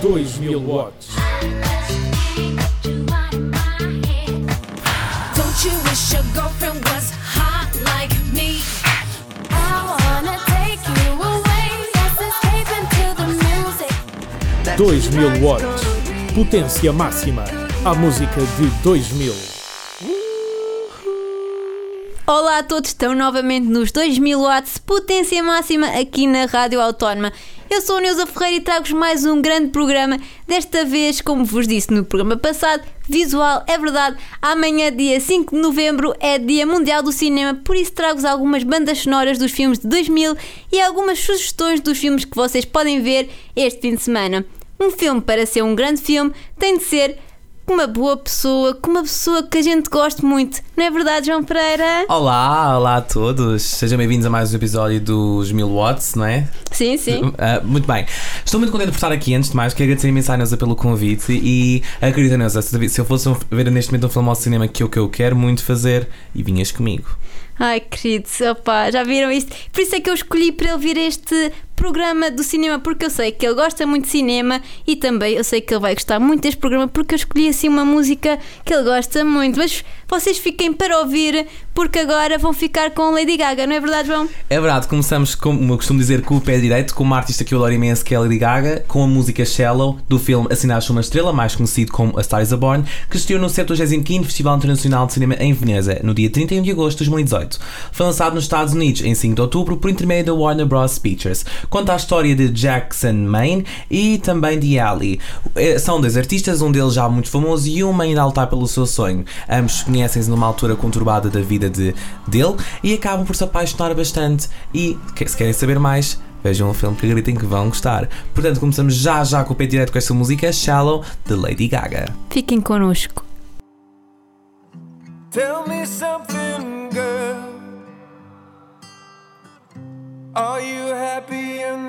2000 watts. Don't you wish your girlfriend was hot like me? I wanna take you away. Let's escape into the music. 2000 watts. Potência máxima. A música de 2000. Olá a todos, estão novamente nos 2000 watts, potência máxima aqui na Rádio Autónoma. Eu sou a Neuza Ferreira e trago-vos mais um grande programa. Desta vez, como vos disse no programa passado, visual, é verdade. Amanhã, dia 5 de novembro, é Dia Mundial do Cinema, por isso trago-vos algumas bandas sonoras dos filmes de 2000 e algumas sugestões dos filmes que vocês podem ver este fim de semana. Um filme, para ser um grande filme, tem de ser com uma boa pessoa, com uma pessoa que a gente goste muito. Não é verdade, João Pereira? Olá, olá a todos. Sejam bem-vindos a mais um episódio dos 1000 Watts, não é? Sim, sim. Uh, muito bem. Estou muito contente por estar aqui. Antes de mais, quero agradecer imenso à Neuza pelo convite. E acredita, Neuza, se eu fosse ver neste momento um filme ao cinema que é o que eu quero muito fazer, e vinhas comigo. Ai, queridos, opá, já viram isto? Por isso é que eu escolhi para ele vir este programa do cinema, porque eu sei que ele gosta muito de cinema e também eu sei que ele vai gostar muito deste programa porque eu escolhi assim uma música que ele gosta muito. Mas vocês fiquem para ouvir, porque agora vão ficar com Lady Gaga, não é verdade, João? É verdade, começamos, como eu costumo dizer, com o pé direito, com uma artista que eu adoro imenso, que é a Lady Gaga, com a música Shallow, do filme Assinaste uma Estrela, mais conhecido como A Star is Born, que estreou no 75º Festival Internacional de Cinema em Veneza, no dia 31 de agosto de 2018. Foi lançado nos Estados Unidos em 5 de outubro por intermédio da Warner Bros. Pictures. Conta a história de Jackson Maine e também de Ali. Eh, São dois artistas, um deles já muito famoso e uma ainda a lutar pelo seu sonho. Ambos conhecem-se numa altura conturbada da vida de, dele e acabam por se apaixonar bastante. E se querem saber mais, vejam o filme que acreditem que vão gostar. Portanto, começamos já já com o pé direto com esta música Shallow de Lady Gaga. Fiquem connosco. Tell me something, girl. Are you happy in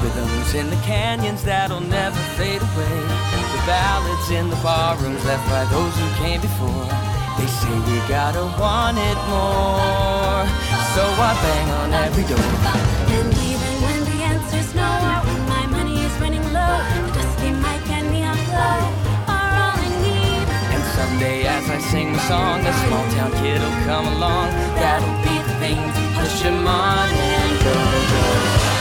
Rhythms in the canyons that'll never fade away. The ballads in the barrooms left by those who came before. They say we gotta want it more. So I bang on every door. And even when the answer's no, when my money is running low, the dusty mic and neon glow are all I need. And someday as I sing the song, a small town kid'll come along. That'll be the thing to push him on and go, go.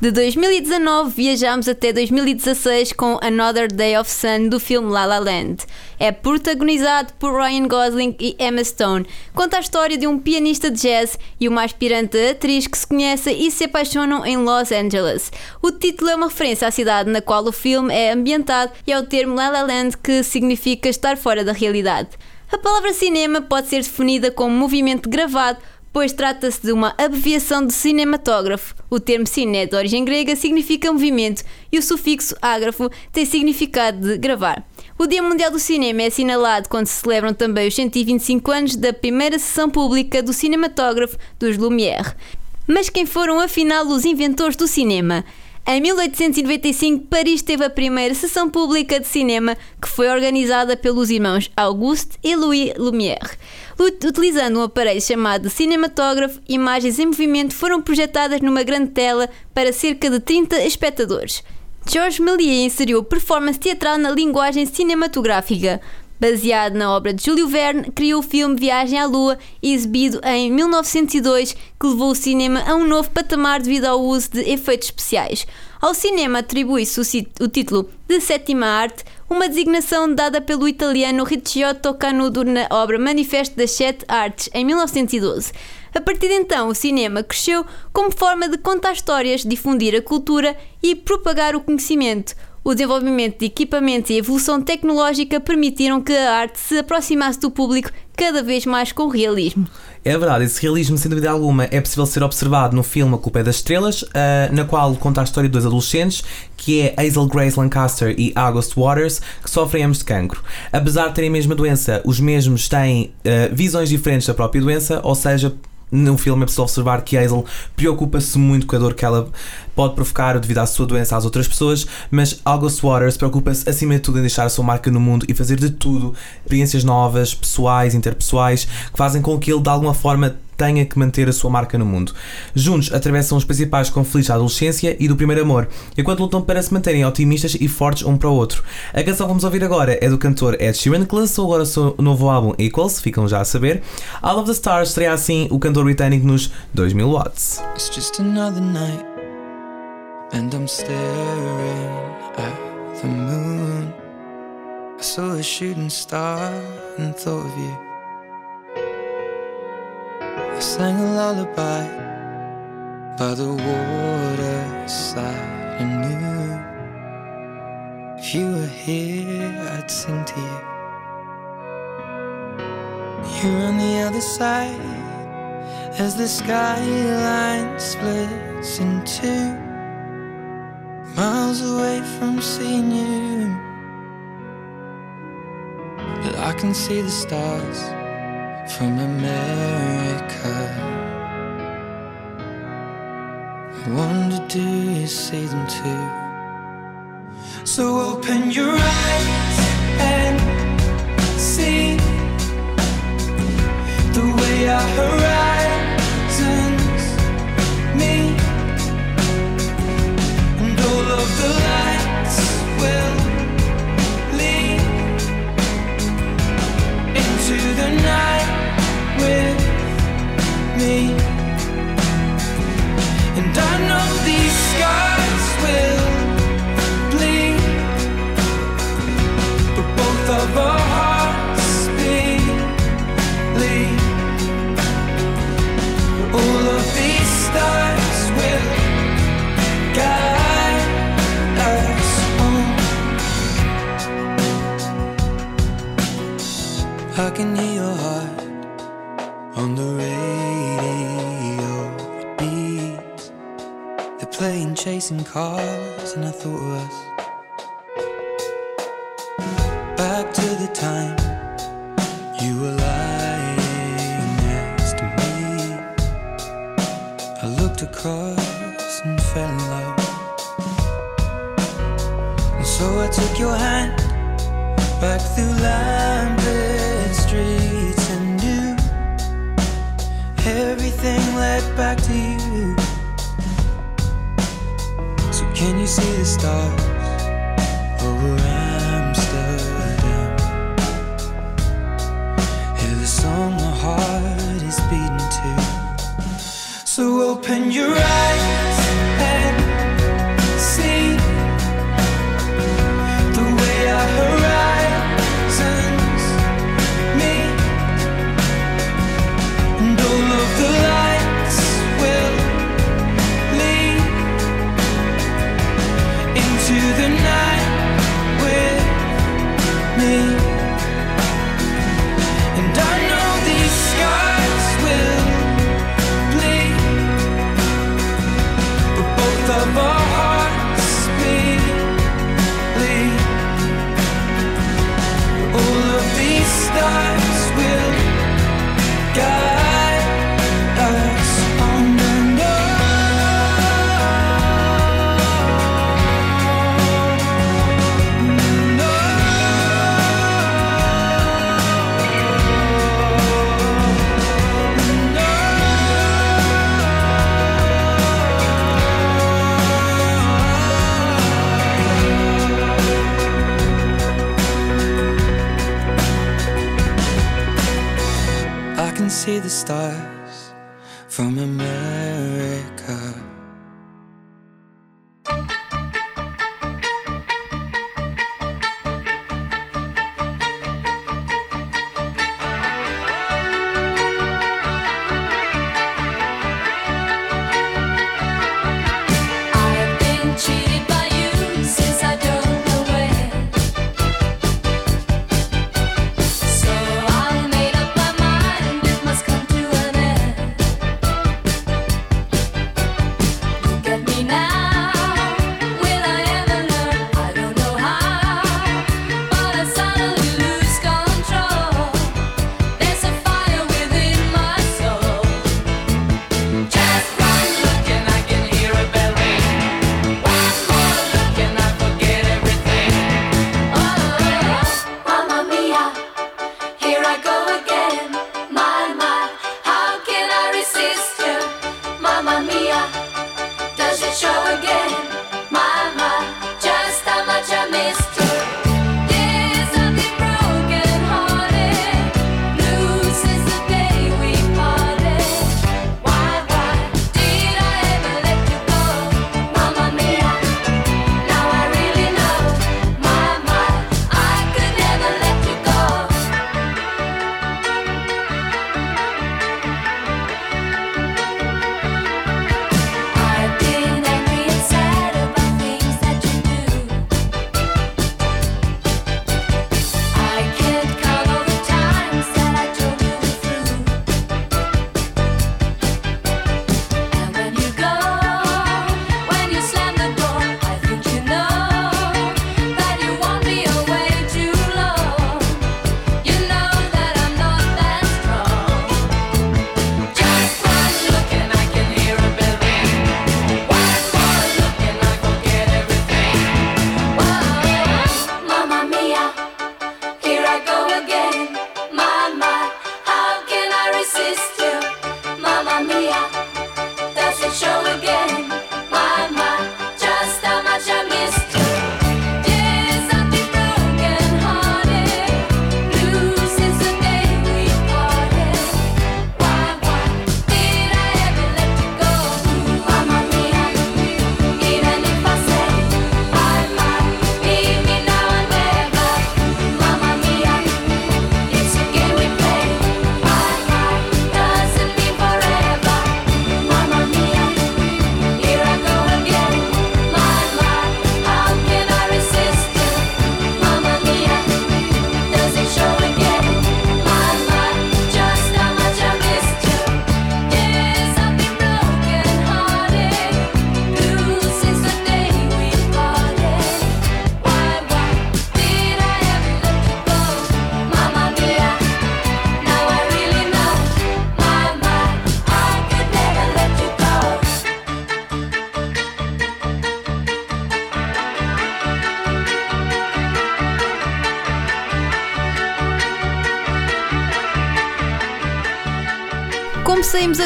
De 2019 viajamos até 2016 com Another Day of Sun do filme La La Land. É protagonizado por Ryan Gosling e Emma Stone. Conta a história de um pianista de jazz e uma aspirante atriz que se conhecem e se apaixonam em Los Angeles. O título é uma referência à cidade na qual o filme é ambientado e ao termo La La Land que significa estar fora da realidade. A palavra cinema pode ser definida como movimento gravado pois trata-se de uma abreviação de cinematógrafo. O termo cine de origem grega significa movimento e o sufixo ágrafo tem significado de gravar. O Dia Mundial do Cinema é assinalado quando se celebram também os 125 anos da primeira sessão pública do cinematógrafo dos Lumière. Mas quem foram afinal os inventores do cinema? Em 1895, Paris teve a primeira sessão pública de cinema que foi organizada pelos irmãos Auguste e Louis Lumière. Ut- Utilizando um aparelho chamado cinematógrafo, imagens em movimento foram projetadas numa grande tela para cerca de 30 espectadores. Georges Méliès inseriu performance teatral na linguagem cinematográfica. Baseado na obra de Júlio Verne, criou o filme Viagem à Lua, exibido em 1902, que levou o cinema a um novo patamar devido ao uso de efeitos especiais. Ao cinema atribui-se o, título de sétima arte, uma designação dada pelo italiano Ricciotto Canudo na obra Manifesto das Sete Artes, em 1912. A partir de então, o cinema cresceu como forma de contar histórias, difundir a cultura e propagar o conhecimento. O desenvolvimento de equipamentos e evolução tecnológica permitiram que a arte se aproximasse do público cada vez mais com realismo. É verdade, esse realismo, sem dúvida alguma, é possível ser observado no filme A Culpa é das Estrelas, ah, na qual conta a história de dois adolescentes, que é Hazel Grace Lancaster e August Waters, que sofrem ambos de cancro. Apesar de terem a mesma doença, os mesmos têm ah, visões diferentes da própria doença, ou seja, no filme é possível observar que Hazel preocupa-se muito com a dor que ela pode provocar devido à sua doença às outras pessoas, mas August Waters preocupa-se acima de tudo em deixar a sua marca no mundo e fazer de tudo, experiências novas, pessoais, interpessoais, que fazem com que ele de alguma forma tenha que manter a sua marca no mundo. Juntos atravessam os principais conflitos da adolescência e do primeiro amor, enquanto lutam para se manterem otimistas e fortes um para o outro. A canção que vamos ouvir agora é do cantor Ed Sheeran, que lançou agora o seu novo álbum Equals, ficam já a saber. All of the Stars estreia assim o cantor britânico nos 2000 watts. It's just another night, and I'm staring at the moon. I saw a shooting star and thought of you. I sang a lullaby by the waterside and knew if you were here, I'd sing to you. You're on the other side as the skyline splits in two, miles away from seeing you. But I can see the stars from America. I wonder, do you see them too? So open your eyes can hear your heart on the radio. It beats. They're playing chasing cars, and I thought of us. Back to the time you were lying next to me. I looked across and fell in love. And so I took your hand back through Lambert streets and knew everything led back to you. So can you see the stars over Amsterdam? Hear the song my heart is beating to. So open your eyes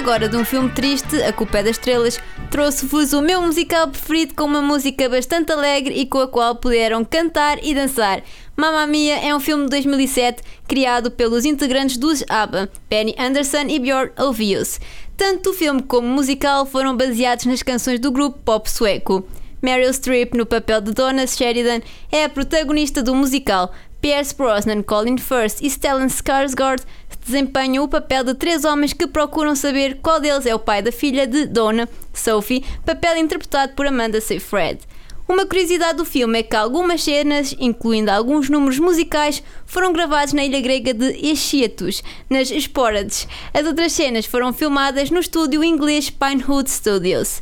agora de um filme triste, A Culpa é das Estrelas, trouxe-vos o meu musical preferido com uma música bastante alegre e com a qual puderam cantar e dançar. Mamma Mia é um filme de 2007 criado pelos integrantes dos ABBA, Penny Anderson e Björn Ulvaeus. Tanto o filme como o musical foram baseados nas canções do grupo pop sueco. Meryl Streep, no papel de Donna Sheridan, é a protagonista do musical. Pierce Brosnan, Colin Firth e Stellan Skarsgård desempenham o papel de três homens que procuram saber qual deles é o pai da filha de Donna, Sophie, papel interpretado por Amanda Seyfried. Uma curiosidade do filme é que algumas cenas, incluindo alguns números musicais, foram gravados na ilha grega de Eschiatos, nas Esporades. As outras cenas foram filmadas no estúdio inglês Pinewood Studios.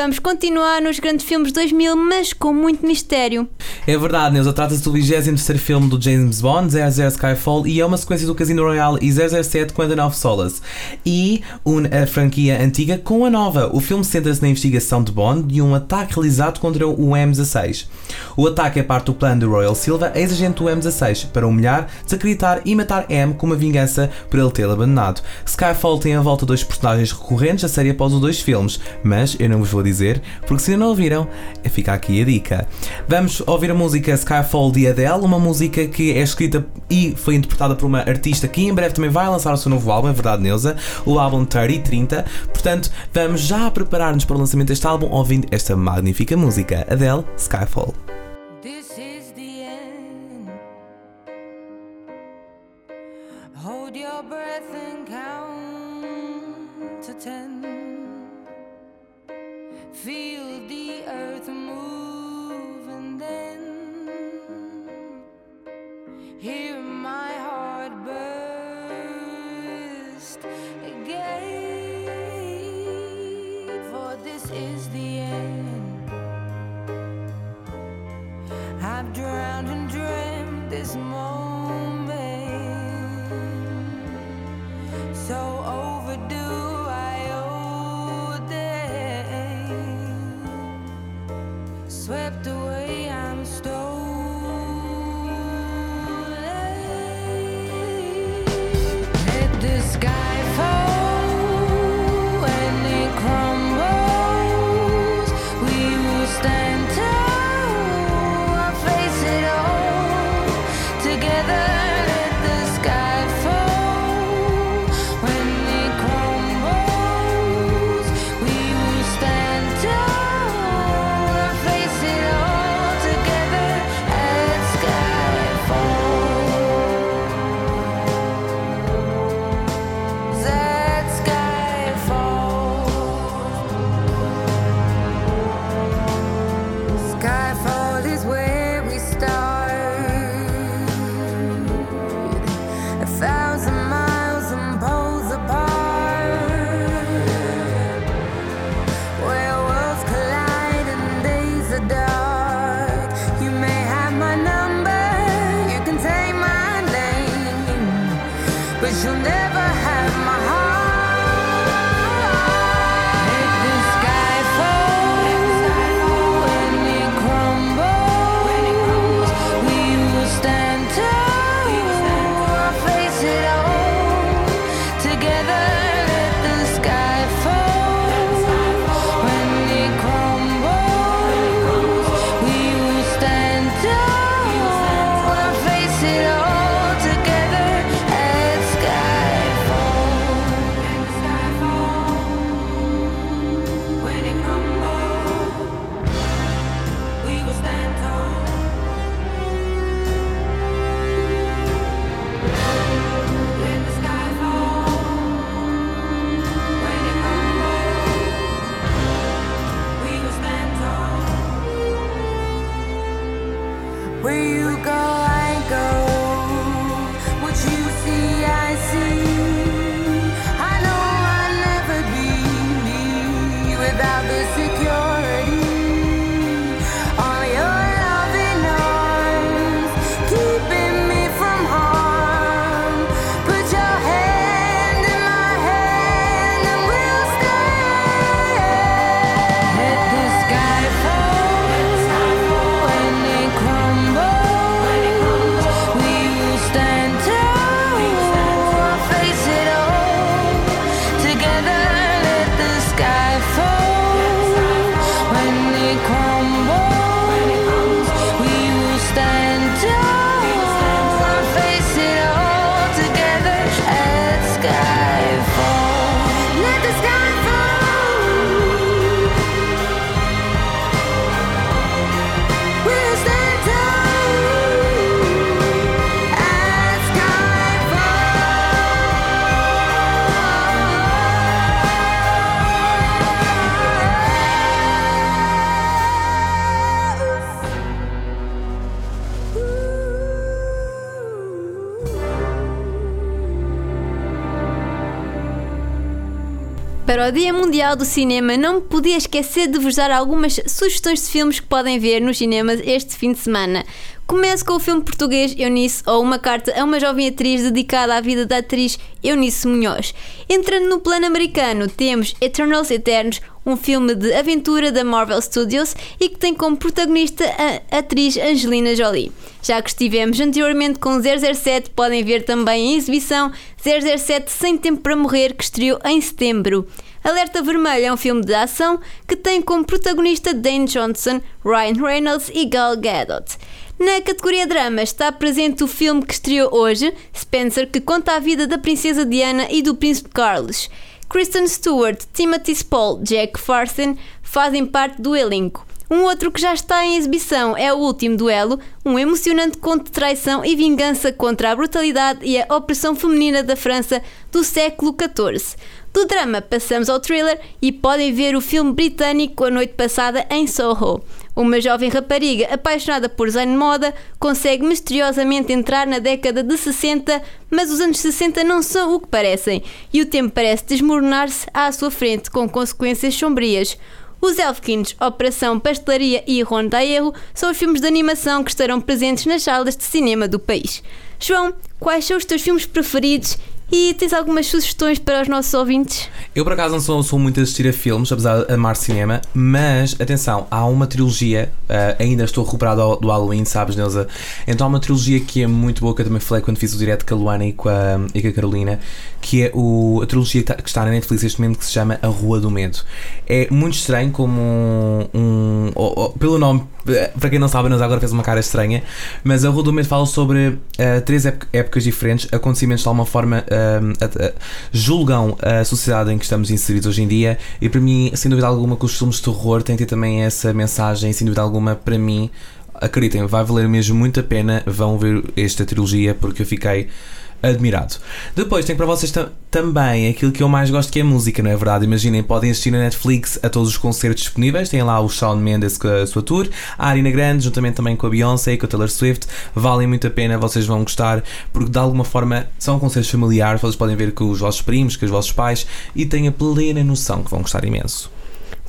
Vamos continuar nos grandes filmes de 2000, mas com muito mistério. É verdade, Neuza, trata-se do 23 filme do James Bond, 00 Skyfall, e é uma sequência do Casino Royale e 007 Quantum of Solace. E une a franquia antiga com a nova. O filme centra-se na investigação de Bond e um ataque realizado contra o M16. O ataque é parte do plano de Royal Silva, ex-agente do M16, para humilhar, desacreditar e matar M como uma vingança por ele tê-lo abandonado. Skyfall tem a volta dois personagens recorrentes da série após os dois filmes, mas eu não vos vou dizer, porque se ainda não ouviram, fica aqui a dica. Vamos ouvir a música Skyfall de Adele, uma música que é escrita e foi interpretada por uma artista que em breve também vai lançar o seu novo álbum, é verdade, Neuza, o álbum 3030. Portanto, vamos já preparar-nos para o lançamento deste álbum ouvindo esta magnífica música, Adele Skyfall. Together. Para o Dia Mundial do Cinema, não podia esquecer de vos dar algumas sugestões de filmes que podem ver nos cinemas este fim de semana. Começo com o filme português Eunice ou uma carta a uma jovem atriz dedicada à vida da atriz Eunice Munhoz. Entrando no plano americano, temos Eternals Eternos, um filme de aventura da Marvel Studios e que tem como protagonista a atriz Angelina Jolie. Já que estivemos anteriormente com 007, podem ver também em exibição 007 Sem Tempo para Morrer, que estreou em setembro. Alerta Vermelho é um filme de ação que tem como protagonista Dane Johnson, Ryan Reynolds e Gal Gadot. Na categoria drama está presente o filme que estreou hoje, Spencer, que conta a vida da princesa Diana e do príncipe Carlos. Kristen Stewart, Timothy Spall, Jack Farson fazem parte do elenco. Um outro que já está em exibição é O Último Duelo, um emocionante conto de traição e vingança contra a brutalidade e a opressão feminina da França do século XIV. Do drama passamos ao thriller e podem ver o filme britânico A Noite Passada em Soho. Uma jovem rapariga apaixonada por design de moda consegue misteriosamente entrar na década de 60, mas os anos 60 não são o que parecem e o tempo parece desmoronar-se à sua frente com consequências sombrias. Os Elfkins, Operação Pastelaria e Ronda a Erro são os filmes de animação que estarão presentes nas salas de cinema do país. João, quais são os teus filmes preferidos e tens algumas sugestões para os nossos ouvintes? Eu por acaso não sou, sou muito a assistir a filmes, apesar de amar cinema, mas atenção, há uma trilogia, uh, ainda estou recuperado do Halloween, sabes, Neuza? Então há uma trilogia que é muito boa, que eu também falei quando fiz o direto com a Luana e com a, e com a Carolina, que é o, a trilogia que está, que está na Netflix neste momento, que se chama A Rua do Medo. É muito estranho, como um. um- oh, oh, pelo nome, para quem não sabe, a Neuza agora fez uma cara estranha, mas A Rua do Medo fala sobre eh, três ép- épocas diferentes, acontecimentos de alguma forma a- a- julgam a sociedade em que estamos inseridos hoje em dia e para mim, sem dúvida alguma, que os filmes de terror têm ter também essa mensagem, sem dúvida alguma, para mim, acreditem, vai valer mesmo muito a pena, vão ver esta trilogia porque eu fiquei admirado. Depois tenho para vocês ta- também aquilo que eu mais gosto que é música, não é verdade? Imaginem, podem assistir na Netflix a todos os concertos disponíveis, tem lá o Shawn Mendes com a sua tour, a Arina Grande, juntamente também com a Beyoncé e com a Taylor Swift, valem muito a pena, vocês vão gostar, porque de alguma forma são concertos familiares, vocês podem ver com os vossos primos, com os vossos pais e têm a plena noção que vão gostar imenso.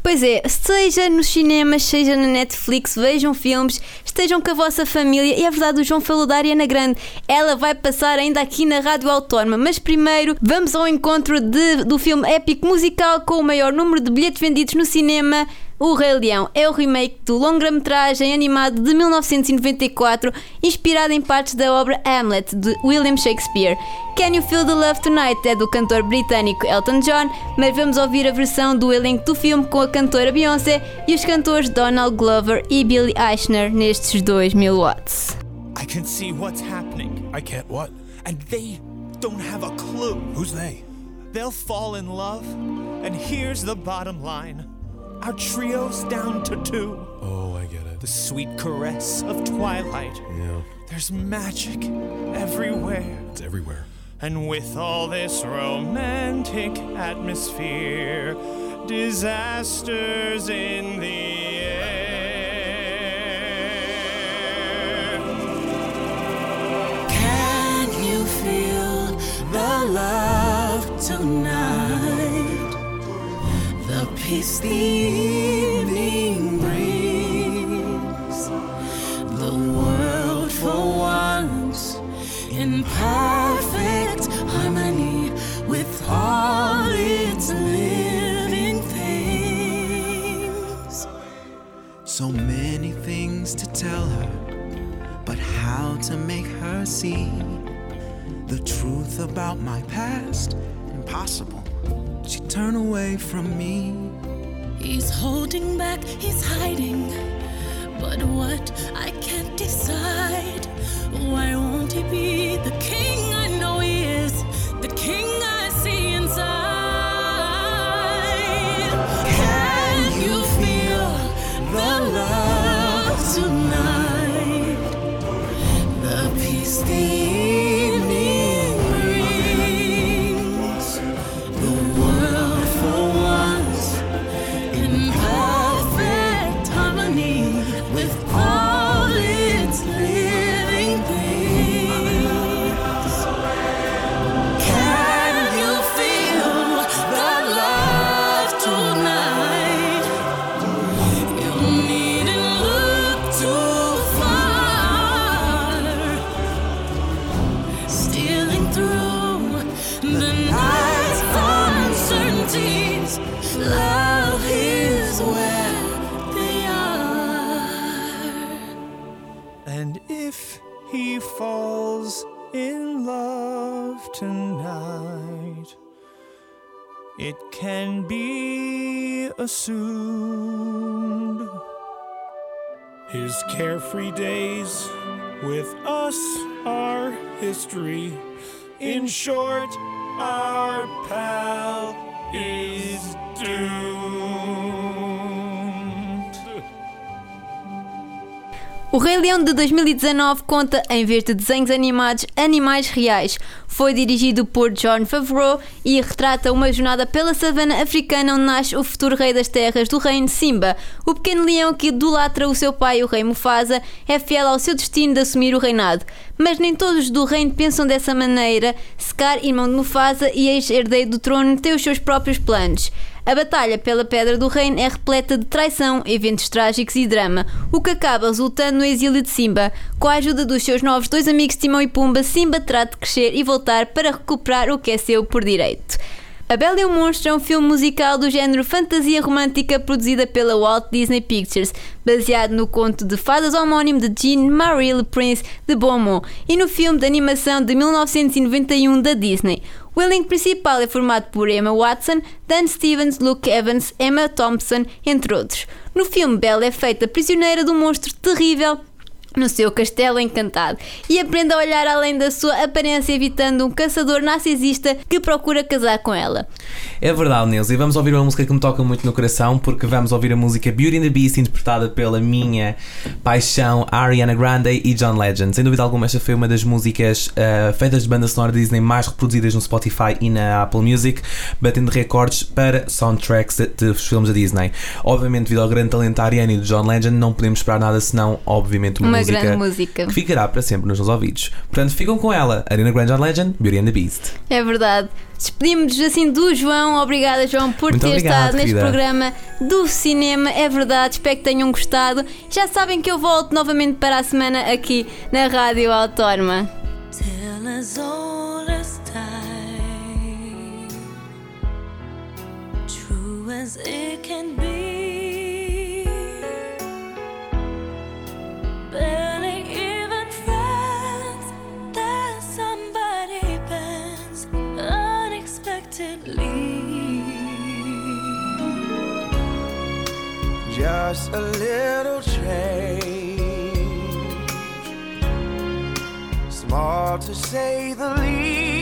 Pois é, seja nos cinemas, seja na Netflix, vejam filmes, estejam com a vossa família. E é verdade, o João falou da Ariana Grande. Ela vai passar ainda aqui na Rádio Autónoma. Mas primeiro, vamos ao encontro de- do filme épico musical com o maior número de bilhetes vendidos no cinema. O Rei Leão é o remake do longa-metragem animado de 1994, inspirado em partes da obra Hamlet de William Shakespeare. Can You Feel the Love Tonight é do cantor britânico Elton John, mas vamos ouvir a versão do elenco do filme com a cantora Beyoncé e os cantores Donald Glover e Billy Eichner nestes 2000 watts. I can see what's happening, I can't what? and they don't have a clue. Who's they? They'll fall in love, and here's the bottom line our trio's down to two. Oh, I get it. The sweet caress of twilight. Yeah, There's magic everywhere. it's everywhere. And with all this romantic atmosphere, disasters in the air. Can you feel the love tonight? Peace the evening brings. The world for once in perfect harmony with all its living things. So many things to tell her, but how to make her see the truth about my past? Impossible. She turned away from me. He's holding back, he's hiding. But what I can't decide. Why won't he be the king assumed his carefree days with us are history. In short, our pal is doomed. O Rei Leão de 2019 conta, em vez de desenhos animados, animais reais. Foi dirigido por John Favreau e retrata uma jornada pela savana africana onde nasce o futuro rei das terras do reino Simba. O pequeno leão que idolatra o seu pai, o rei Mufasa, é fiel ao seu destino de assumir o reinado. Mas nem todos do reino pensam dessa maneira. Scar, irmão de Mufasa e ex-herdeiro do trono, tem os seus próprios planos. A batalha pela Pedra do Reino é repleta de traição, eventos trágicos e drama, o que acaba resultando no exílio de Simba. Com a ajuda dos seus novos dois amigos Timão e Pumba, Simba trata de crescer e voltar para recuperar o que é seu por direito. A Bela e o Monstro é um filme musical do género fantasia romântica produzida pela Walt Disney Pictures, baseado no conto de fadas homónimo de Jean-Marie Le Prince de Beaumont e no filme de animação de 1991 da Disney. O elenco principal é formado por Emma Watson, Dan Stevens, Luke Evans, Emma Thompson, entre outros. No filme, Belle é feita prisioneira de um monstro terrível no seu castelo encantado e aprende a olhar além da sua aparência, evitando um caçador narcisista que procura casar com ela. É verdade, Nils, e vamos ouvir uma música que me toca muito no coração, porque vamos ouvir a música Beauty and the Beast, interpretada pela minha paixão Ariana Grande e John Legend. Sem dúvida alguma, esta foi uma das músicas uh, feitas de banda sonora Disney mais reproduzidas no Spotify e na Apple Music, batendo recordes para soundtracks de, de filmes da Disney. Obviamente, devido ao grande talento da Ariana e do John Legend, não podemos esperar nada senão, obviamente, uma, música, grande música. que ficará para sempre nos nossos ouvidos. Portanto, ficam com ela, Ariana Grande, John Legend, Beauty and the Beast. É verdade. Despedimos-nos assim do João. Obrigada, João, por Muito ter obrigado, estado neste querida. programa do cinema. É verdade, espero que tenham gostado. Já sabem que eu volto novamente para a semana aqui na Rádio Autónoma. Tell as old as time, true as it can be. Just a little change, small to say the least.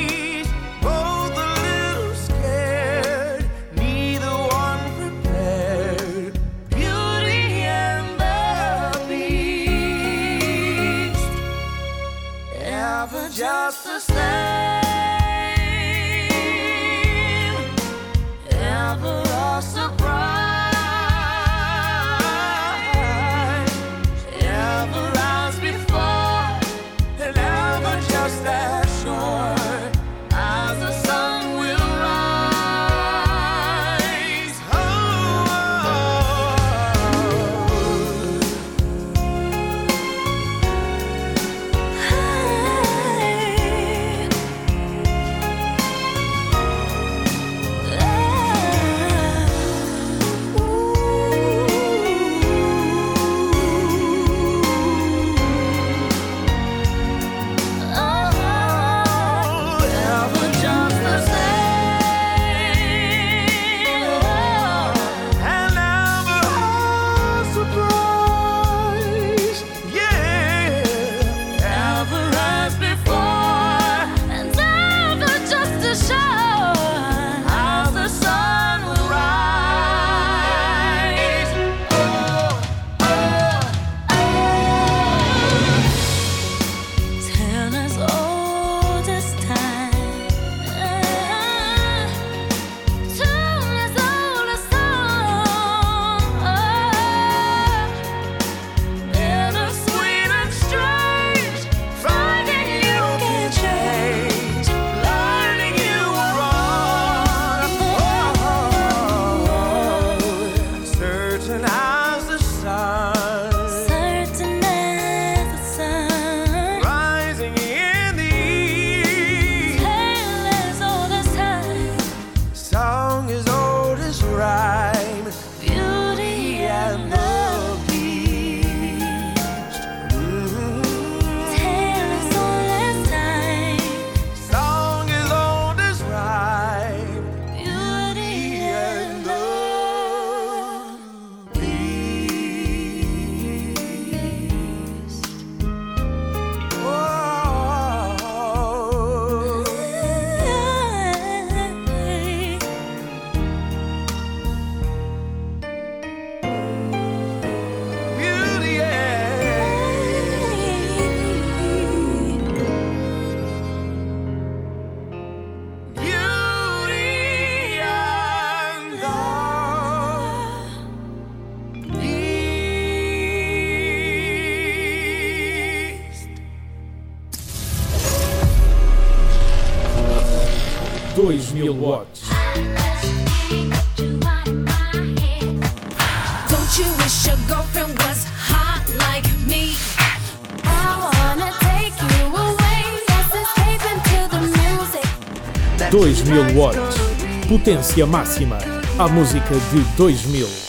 Potência máxima. A música de 2000.